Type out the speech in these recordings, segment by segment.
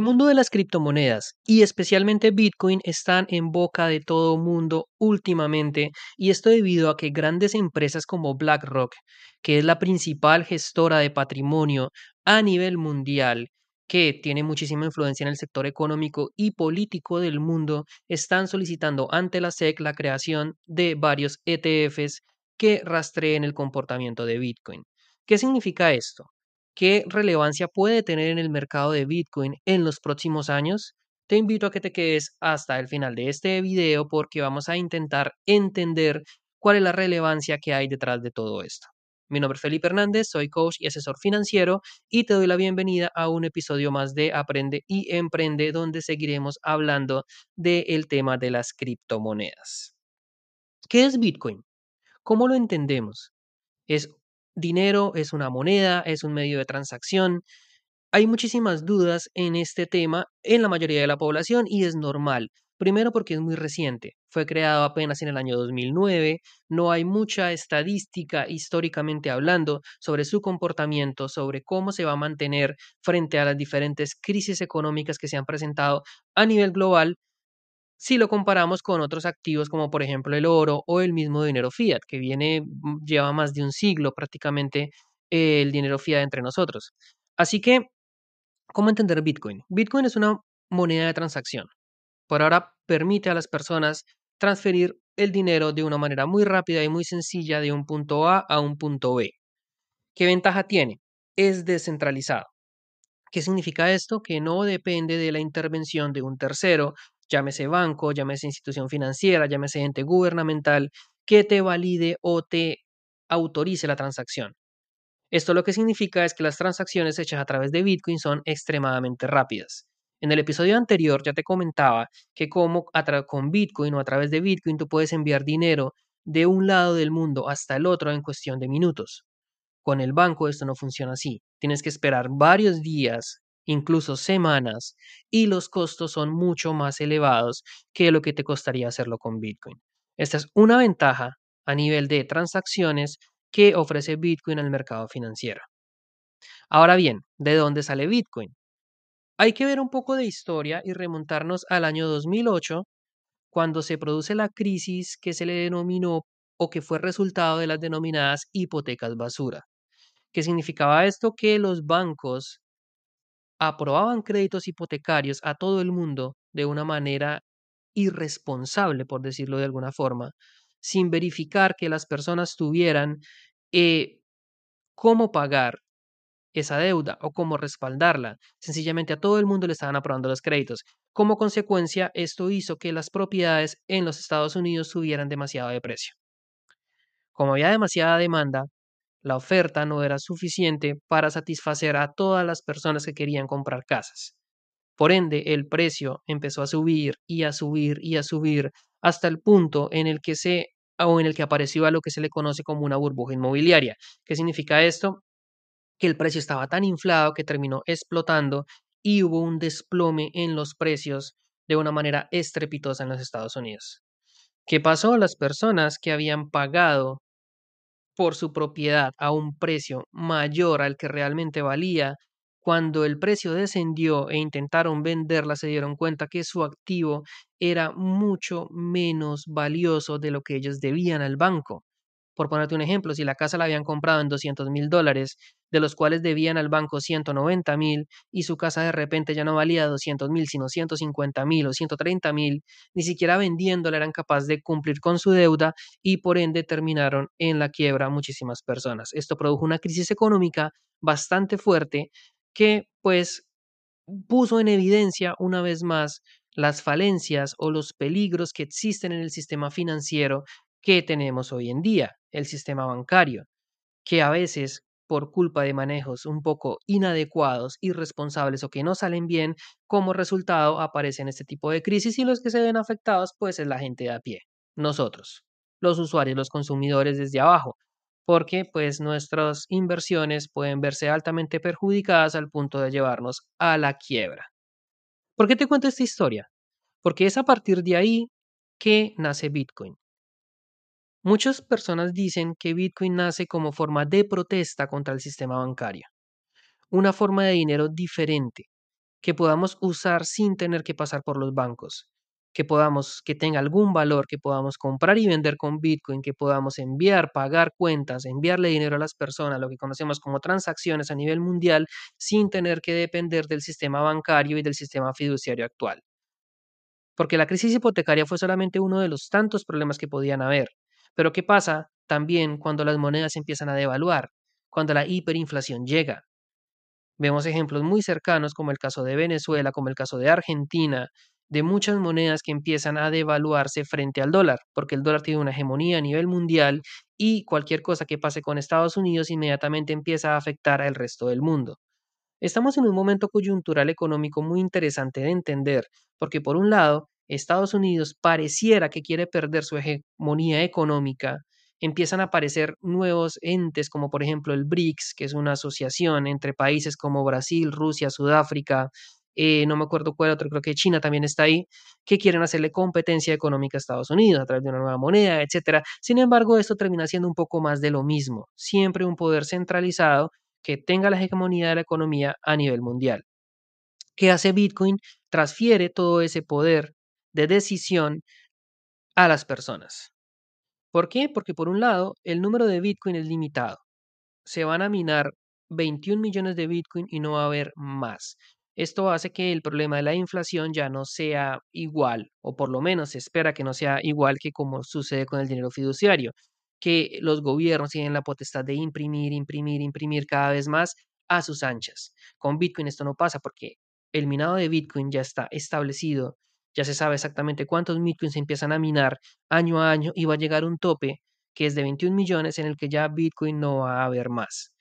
El mundo de las criptomonedas y especialmente Bitcoin están en boca de todo mundo últimamente y esto debido a que grandes empresas como BlackRock, que es la principal gestora de patrimonio a nivel mundial, que tiene muchísima influencia en el sector económico y político del mundo, están solicitando ante la SEC la creación de varios ETFs que rastreen el comportamiento de Bitcoin. ¿Qué significa esto? ¿Qué relevancia puede tener en el mercado de Bitcoin en los próximos años? Te invito a que te quedes hasta el final de este video porque vamos a intentar entender cuál es la relevancia que hay detrás de todo esto. Mi nombre es Felipe Hernández, soy coach y asesor financiero y te doy la bienvenida a un episodio más de Aprende y Emprende donde seguiremos hablando del tema de las criptomonedas. ¿Qué es Bitcoin? ¿Cómo lo entendemos? Es dinero, es una moneda, es un medio de transacción. Hay muchísimas dudas en este tema en la mayoría de la población y es normal. Primero porque es muy reciente, fue creado apenas en el año 2009, no hay mucha estadística históricamente hablando sobre su comportamiento, sobre cómo se va a mantener frente a las diferentes crisis económicas que se han presentado a nivel global si lo comparamos con otros activos como por ejemplo el oro o el mismo dinero fiat, que viene, mm, lleva más de un siglo prácticamente eh, el dinero fiat entre nosotros. Así que, ¿cómo entender Bitcoin? Bitcoin es una moneda de transacción. Por ahora permite a las personas transferir el dinero de una manera muy rápida y muy sencilla de un punto A a un punto B. ¿Qué ventaja tiene? Es descentralizado. ¿Qué significa esto? Que no depende de la intervención de un tercero llámese banco, llámese institución financiera, llámese ente gubernamental, que te valide o te autorice la transacción. Esto lo que significa es que las transacciones hechas a través de Bitcoin son extremadamente rápidas. En el episodio anterior ya te comentaba que como con Bitcoin o a través de Bitcoin tú puedes enviar dinero de un lado del mundo hasta el otro en cuestión de minutos. Con el banco esto no funciona así. Tienes que esperar varios días incluso semanas, y los costos son mucho más elevados que lo que te costaría hacerlo con Bitcoin. Esta es una ventaja a nivel de transacciones que ofrece Bitcoin al mercado financiero. Ahora bien, ¿de dónde sale Bitcoin? Hay que ver un poco de historia y remontarnos al año 2008, cuando se produce la crisis que se le denominó o que fue resultado de las denominadas hipotecas basura. ¿Qué significaba esto? Que los bancos aprobaban créditos hipotecarios a todo el mundo de una manera irresponsable, por decirlo de alguna forma, sin verificar que las personas tuvieran eh, cómo pagar esa deuda o cómo respaldarla. Sencillamente a todo el mundo le estaban aprobando los créditos. Como consecuencia, esto hizo que las propiedades en los Estados Unidos subieran demasiado de precio. Como había demasiada demanda, la oferta no era suficiente para satisfacer a todas las personas que querían comprar casas. Por ende, el precio empezó a subir y a subir y a subir hasta el punto en el que se o en el que apareció a lo que se le conoce como una burbuja inmobiliaria. ¿Qué significa esto? Que el precio estaba tan inflado que terminó explotando y hubo un desplome en los precios de una manera estrepitosa en los Estados Unidos. ¿Qué pasó? Las personas que habían pagado por su propiedad a un precio mayor al que realmente valía, cuando el precio descendió e intentaron venderla, se dieron cuenta que su activo era mucho menos valioso de lo que ellos debían al banco. Por ponerte un ejemplo, si la casa la habían comprado en 200 mil dólares, de los cuales debían al banco 190 mil, y su casa de repente ya no valía 200 mil, sino 150 mil o 130 mil, ni siquiera vendiéndola eran capaces de cumplir con su deuda y por ende terminaron en la quiebra muchísimas personas. Esto produjo una crisis económica bastante fuerte que pues puso en evidencia una vez más las falencias o los peligros que existen en el sistema financiero que tenemos hoy en día, el sistema bancario, que a veces por culpa de manejos un poco inadecuados, irresponsables o que no salen bien, como resultado aparecen este tipo de crisis y los que se ven afectados pues es la gente de a pie, nosotros, los usuarios, los consumidores desde abajo. porque pues nuestras inversiones pueden verse altamente perjudicadas al punto de llevarnos a la quiebra. ¿Por qué te cuento esta historia? Porque es a partir de ahí que nace Bitcoin. Muchas personas dicen que Bitcoin nace como forma de protesta contra el sistema bancario, una forma de dinero diferente que podamos usar sin tener que pasar por los bancos, que podamos, que tenga algún valor, que podamos comprar y vender con Bitcoin, que podamos enviar, pagar cuentas, enviarle dinero a las personas, lo que conocemos como transacciones a nivel mundial, sin tener que depender del sistema bancario y del sistema fiduciario actual. Porque la crisis hipotecaria fue solamente uno de los tantos problemas que podían haber. Pero ¿qué pasa también cuando las monedas empiezan a devaluar? Cuando la hiperinflación llega. Vemos ejemplos muy cercanos como el caso de Venezuela, como el caso de Argentina, de muchas monedas que empiezan a devaluarse frente al dólar, porque el dólar tiene una hegemonía a nivel mundial y cualquier cosa que pase con Estados Unidos inmediatamente empieza a afectar al resto del mundo. Estamos en un momento coyuntural económico muy interesante de entender, porque por un lado, Estados Unidos pareciera que quiere perder su hegemonía económica, empiezan a aparecer nuevos entes como por ejemplo el BRICS, que es una asociación entre países como Brasil, Rusia, Sudáfrica, eh, no me acuerdo cuál otro, creo que China también está ahí, que quieren hacerle competencia económica a Estados Unidos a través de una nueva moneda, etcétera. Sin embargo, esto termina siendo un poco más de lo mismo, siempre un poder centralizado que tenga la hegemonía de la economía a nivel mundial. ¿Qué hace Bitcoin? Transfiere todo ese poder de decisión a las personas. ¿Por qué? Porque por un lado, el número de Bitcoin es limitado. Se van a minar 21 millones de Bitcoin y no va a haber más. Esto hace que el problema de la inflación ya no sea igual, o por lo menos se espera que no sea igual que como sucede con el dinero fiduciario, que los gobiernos tienen la potestad de imprimir, imprimir, imprimir cada vez más a sus anchas. Con Bitcoin esto no pasa porque el minado de Bitcoin ya está establecido, ya se sabe exactamente cuántos Bitcoins se empiezan a minar año a año y va a llegar un tope que es de 21 millones en el que ya Bitcoin no va a haber más.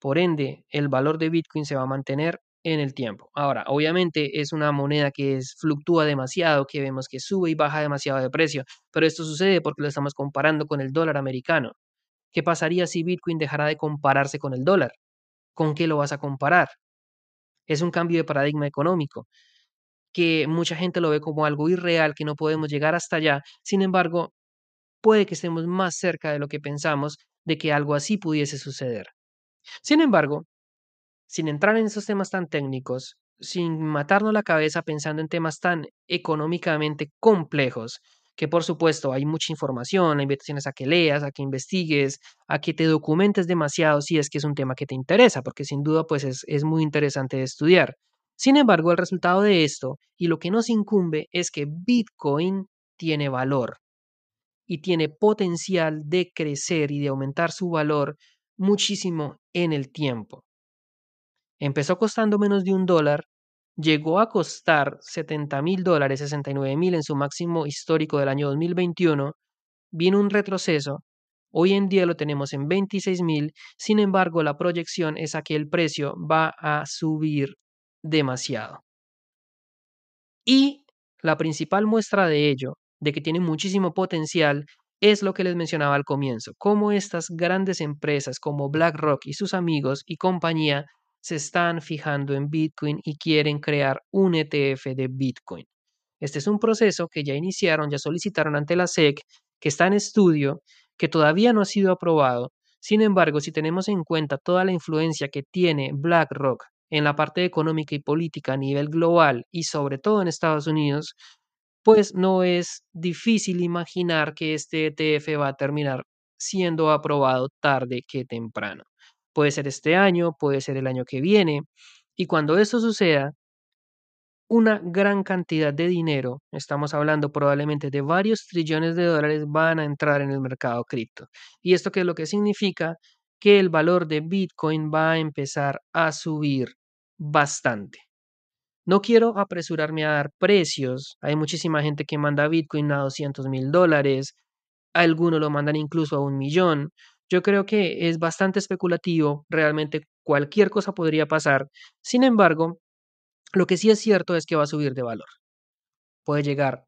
Por ende, el valor de Bitcoin se va a mantener en el tiempo. Ahora, obviamente es una moneda que es, fluctúa demasiado, que vemos que sube y baja demasiado de precio, pero esto sucede porque lo estamos comparando con el dólar americano. ¿Qué pasaría si Bitcoin dejara de compararse con el dólar? ¿Con qué lo vas a comparar? Es un cambio de paradigma económico que mucha gente lo ve como algo irreal, que no podemos llegar hasta allá. Sin embargo, puede que estemos más cerca de lo que pensamos de que algo así pudiese suceder. Sin embargo, sin entrar en esos temas tan técnicos, sin matarnos la cabeza pensando en temas tan económicamente complejos, que por supuesto hay mucha información, hay invitaciones a que leas, a que investigues, a que te documentes demasiado si es que es un tema que te interesa, porque sin duda pues es, es muy interesante de estudiar. Sin embargo, el resultado de esto y lo que nos incumbe es que Bitcoin tiene valor y tiene potencial de crecer y de aumentar su valor muchísimo en el tiempo. Empezó costando menos de un dólar, llegó a costar 70 mil dólares, 69 mil en su máximo histórico del año 2021, vino un retroceso, hoy en día lo tenemos en 26 mil, sin embargo la proyección es a que el precio va a subir demasiado. Y la principal muestra de ello, de que tiene muchísimo potencial, es lo que les mencionaba al comienzo, cómo estas grandes empresas como BlackRock y sus amigos y compañía se están fijando en Bitcoin y quieren crear un ETF de Bitcoin. Este es un proceso que ya iniciaron, ya solicitaron ante la SEC, que está en estudio, que todavía no ha sido aprobado. Sin embargo, si tenemos en cuenta toda la influencia que tiene BlackRock en la parte económica y política a nivel global y sobre todo en Estados Unidos, pues no es difícil imaginar que este ETF va a terminar siendo aprobado tarde que temprano. Puede ser este año, puede ser el año que viene. Y cuando eso suceda, una gran cantidad de dinero, estamos hablando probablemente de varios trillones de dólares, van a entrar en el mercado cripto. ¿Y esto qué es lo que significa? Que el valor de Bitcoin va a empezar a subir bastante. No quiero apresurarme a dar precios. Hay muchísima gente que manda Bitcoin a 200 mil dólares. Algunos lo mandan incluso a un millón. Yo creo que es bastante especulativo, realmente cualquier cosa podría pasar. Sin embargo, lo que sí es cierto es que va a subir de valor. Puede llegar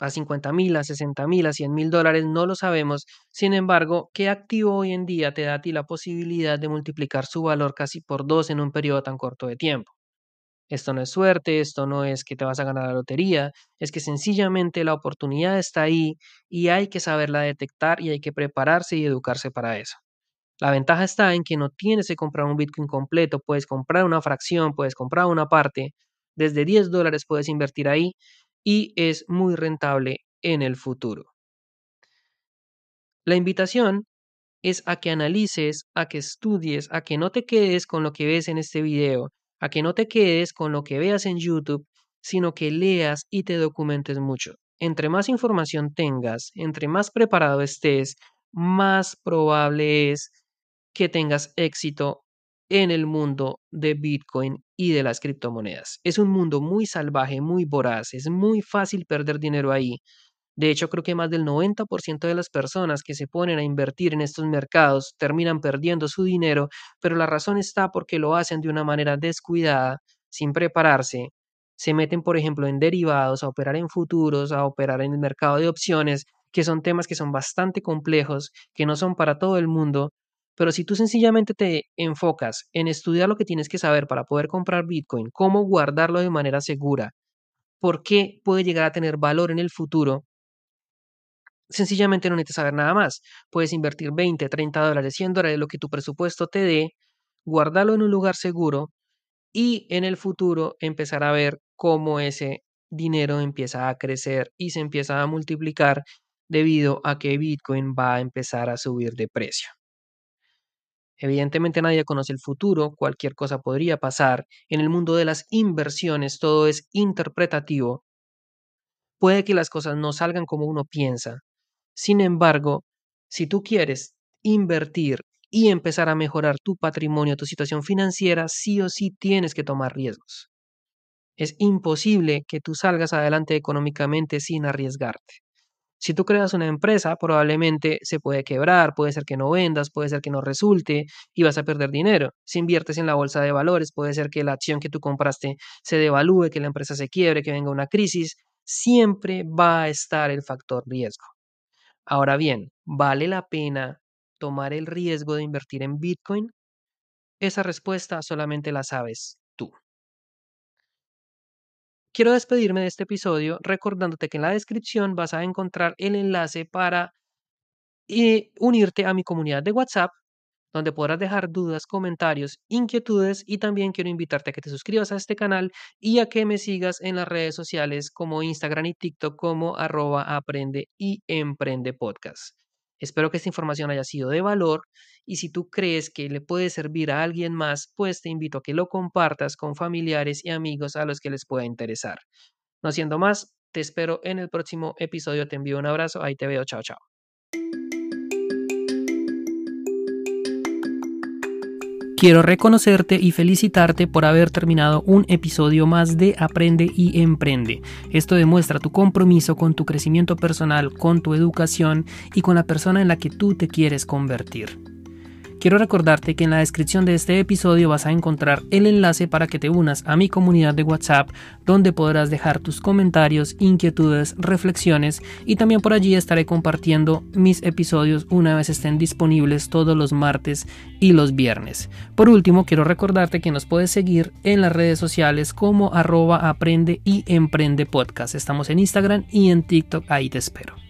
a 50 mil, a 60 mil, a 100 mil dólares, no lo sabemos. Sin embargo, ¿qué activo hoy en día te da a ti la posibilidad de multiplicar su valor casi por dos en un periodo tan corto de tiempo? Esto no es suerte, esto no es que te vas a ganar la lotería, es que sencillamente la oportunidad está ahí y hay que saberla detectar y hay que prepararse y educarse para eso. La ventaja está en que no tienes que comprar un Bitcoin completo, puedes comprar una fracción, puedes comprar una parte, desde 10 dólares puedes invertir ahí y es muy rentable en el futuro. La invitación es a que analices, a que estudies, a que no te quedes con lo que ves en este video, a que no te quedes con lo que veas en YouTube, sino que leas y te documentes mucho. Entre más información tengas, entre más preparado estés, más probable es que tengas éxito en el mundo de Bitcoin y de las criptomonedas. Es un mundo muy salvaje, muy voraz, es muy fácil perder dinero ahí. De hecho, creo que más del 90% de las personas que se ponen a invertir en estos mercados terminan perdiendo su dinero, pero la razón está porque lo hacen de una manera descuidada, sin prepararse. Se meten, por ejemplo, en derivados, a operar en futuros, a operar en el mercado de opciones, que son temas que son bastante complejos, que no son para todo el mundo. Pero si tú sencillamente te enfocas en estudiar lo que tienes que saber para poder comprar Bitcoin, cómo guardarlo de manera segura, por qué puede llegar a tener valor en el futuro, sencillamente no necesitas saber nada más. Puedes invertir 20, 30 dólares, 100 dólares, lo que tu presupuesto te dé, guardarlo en un lugar seguro y en el futuro empezar a ver cómo ese dinero empieza a crecer y se empieza a multiplicar debido a que Bitcoin va a empezar a subir de precio. Evidentemente nadie conoce el futuro, cualquier cosa podría pasar. En el mundo de las inversiones todo es interpretativo. Puede que las cosas no salgan como uno piensa, sin embargo, si tú quieres invertir y empezar a mejorar tu patrimonio, tu situación financiera, sí o sí tienes que tomar riesgos. Es imposible que tú salgas adelante económicamente sin arriesgarte. Si tú creas una empresa, probablemente se puede quebrar, puede ser que no vendas, puede ser que no resulte y vas a perder dinero. Si inviertes en la bolsa de valores, puede ser que la acción que tú compraste se devalúe, que la empresa se quiebre, que venga una crisis. Siempre va a estar el factor riesgo. Ahora bien, ¿vale la pena tomar el riesgo de invertir en Bitcoin? Esa respuesta solamente la sabes. Quiero despedirme de este episodio recordándote que en la descripción vas a encontrar el enlace para eh, unirte a mi comunidad de WhatsApp donde podrás dejar dudas, comentarios, inquietudes y también quiero invitarte a que te suscribas a este canal y a que me sigas en las redes sociales como Instagram y TikTok como arroba aprende y emprende podcast. Espero que esta información haya sido de valor y si tú crees que le puede servir a alguien más, pues te invito a que lo compartas con familiares y amigos a los que les pueda interesar. No siendo más, te espero en el próximo episodio. Te envío un abrazo. Ahí te veo. Chao, chao. Quiero reconocerte y felicitarte por haber terminado un episodio más de Aprende y Emprende. Esto demuestra tu compromiso con tu crecimiento personal, con tu educación y con la persona en la que tú te quieres convertir. Quiero recordarte que en la descripción de este episodio vas a encontrar el enlace para que te unas a mi comunidad de WhatsApp, donde podrás dejar tus comentarios, inquietudes, reflexiones y también por allí estaré compartiendo mis episodios una vez estén disponibles todos los martes y los viernes. Por último, quiero recordarte que nos puedes seguir en las redes sociales como arroba aprende y emprende podcast. Estamos en Instagram y en TikTok, ahí te espero.